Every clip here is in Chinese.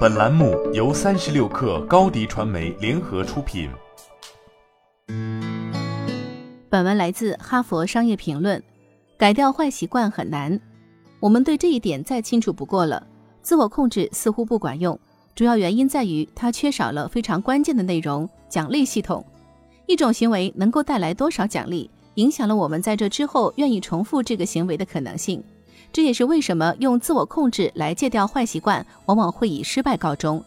本栏目由三十六氪高低传媒联合出品。本文来自《哈佛商业评论》。改掉坏习惯很难，我们对这一点再清楚不过了。自我控制似乎不管用，主要原因在于它缺少了非常关键的内容——奖励系统。一种行为能够带来多少奖励，影响了我们在这之后愿意重复这个行为的可能性。这也是为什么用自我控制来戒掉坏习惯，往往会以失败告终。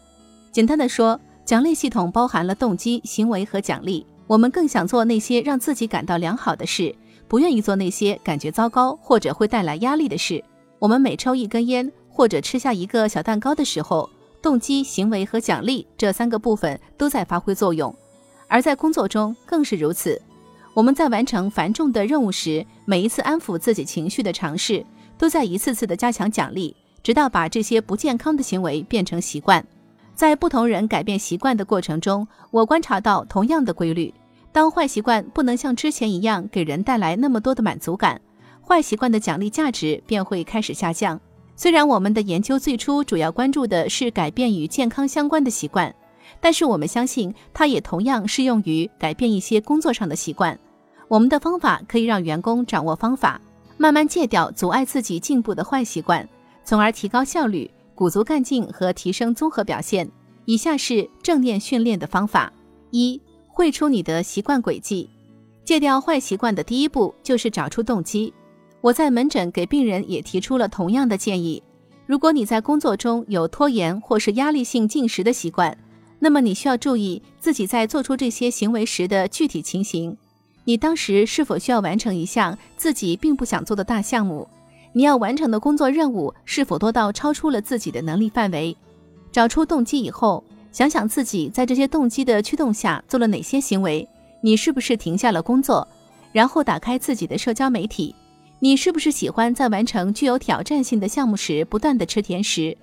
简单的说，奖励系统包含了动机、行为和奖励。我们更想做那些让自己感到良好的事。不愿意做那些感觉糟糕或者会带来压力的事。我们每抽一根烟或者吃下一个小蛋糕的时候，动机、行为和奖励这三个部分都在发挥作用。而在工作中更是如此。我们在完成繁重的任务时，每一次安抚自己情绪的尝试，都在一次次的加强奖励，直到把这些不健康的行为变成习惯。在不同人改变习惯的过程中，我观察到同样的规律。当坏习惯不能像之前一样给人带来那么多的满足感，坏习惯的奖励价值便会开始下降。虽然我们的研究最初主要关注的是改变与健康相关的习惯，但是我们相信它也同样适用于改变一些工作上的习惯。我们的方法可以让员工掌握方法，慢慢戒掉阻碍自己进步的坏习惯，从而提高效率、鼓足干劲和提升综合表现。以下是正念训练的方法：一。绘出你的习惯轨迹，戒掉坏习惯的第一步就是找出动机。我在门诊给病人也提出了同样的建议。如果你在工作中有拖延或是压力性进食的习惯，那么你需要注意自己在做出这些行为时的具体情形。你当时是否需要完成一项自己并不想做的大项目？你要完成的工作任务是否多到超出了自己的能力范围？找出动机以后。想想自己在这些动机的驱动下做了哪些行为？你是不是停下了工作，然后打开自己的社交媒体？你是不是喜欢在完成具有挑战性的项目时不断的吃甜食？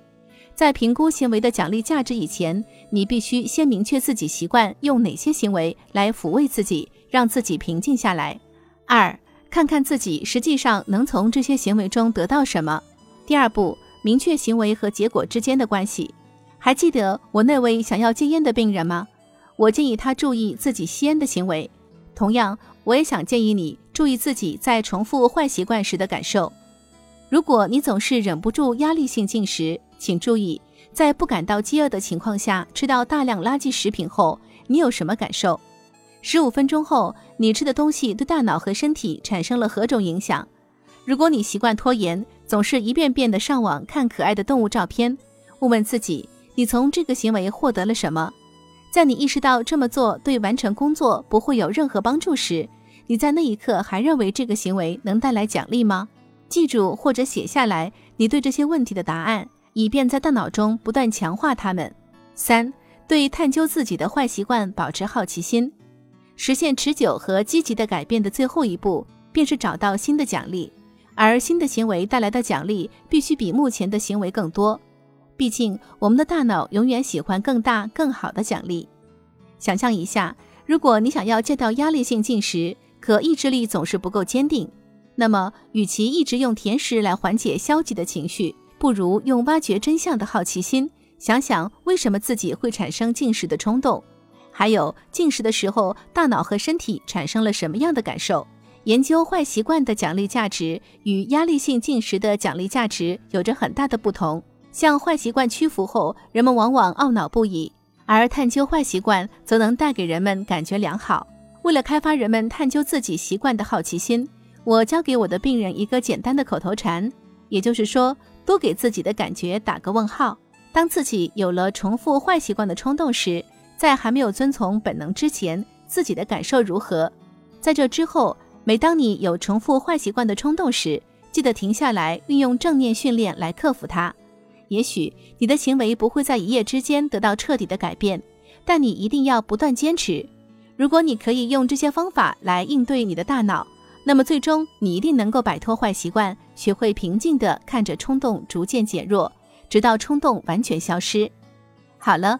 在评估行为的奖励价值以前，你必须先明确自己习惯用哪些行为来抚慰自己，让自己平静下来。二，看看自己实际上能从这些行为中得到什么。第二步，明确行为和结果之间的关系。还记得我那位想要戒烟的病人吗？我建议他注意自己吸烟的行为。同样，我也想建议你注意自己在重复坏习惯时的感受。如果你总是忍不住压力性进食，请注意，在不感到饥饿的情况下吃到大量垃圾食品后，你有什么感受？十五分钟后，你吃的东西对大脑和身体产生了何种影响？如果你习惯拖延，总是一遍遍的上网看可爱的动物照片，问问自己。你从这个行为获得了什么？在你意识到这么做对完成工作不会有任何帮助时，你在那一刻还认为这个行为能带来奖励吗？记住或者写下来你对这些问题的答案，以便在大脑中不断强化它们。三、对探究自己的坏习惯保持好奇心。实现持久和积极的改变的最后一步，便是找到新的奖励，而新的行为带来的奖励必须比目前的行为更多。毕竟，我们的大脑永远喜欢更大、更好的奖励。想象一下，如果你想要戒掉压力性进食，可意志力总是不够坚定，那么，与其一直用甜食来缓解消极的情绪，不如用挖掘真相的好奇心，想想为什么自己会产生进食的冲动，还有进食的时候大脑和身体产生了什么样的感受。研究坏习惯的奖励价值与压力性进食的奖励价值有着很大的不同。向坏习惯屈服后，人们往往懊恼不已；而探究坏习惯则能带给人们感觉良好。为了开发人们探究自己习惯的好奇心，我教给我的病人一个简单的口头禅，也就是说，多给自己的感觉打个问号。当自己有了重复坏习惯的冲动时，在还没有遵从本能之前，自己的感受如何？在这之后，每当你有重复坏习惯的冲动时，记得停下来，运用正念训练来克服它。也许你的行为不会在一夜之间得到彻底的改变，但你一定要不断坚持。如果你可以用这些方法来应对你的大脑，那么最终你一定能够摆脱坏习惯，学会平静地看着冲动逐渐减弱，直到冲动完全消失。好了，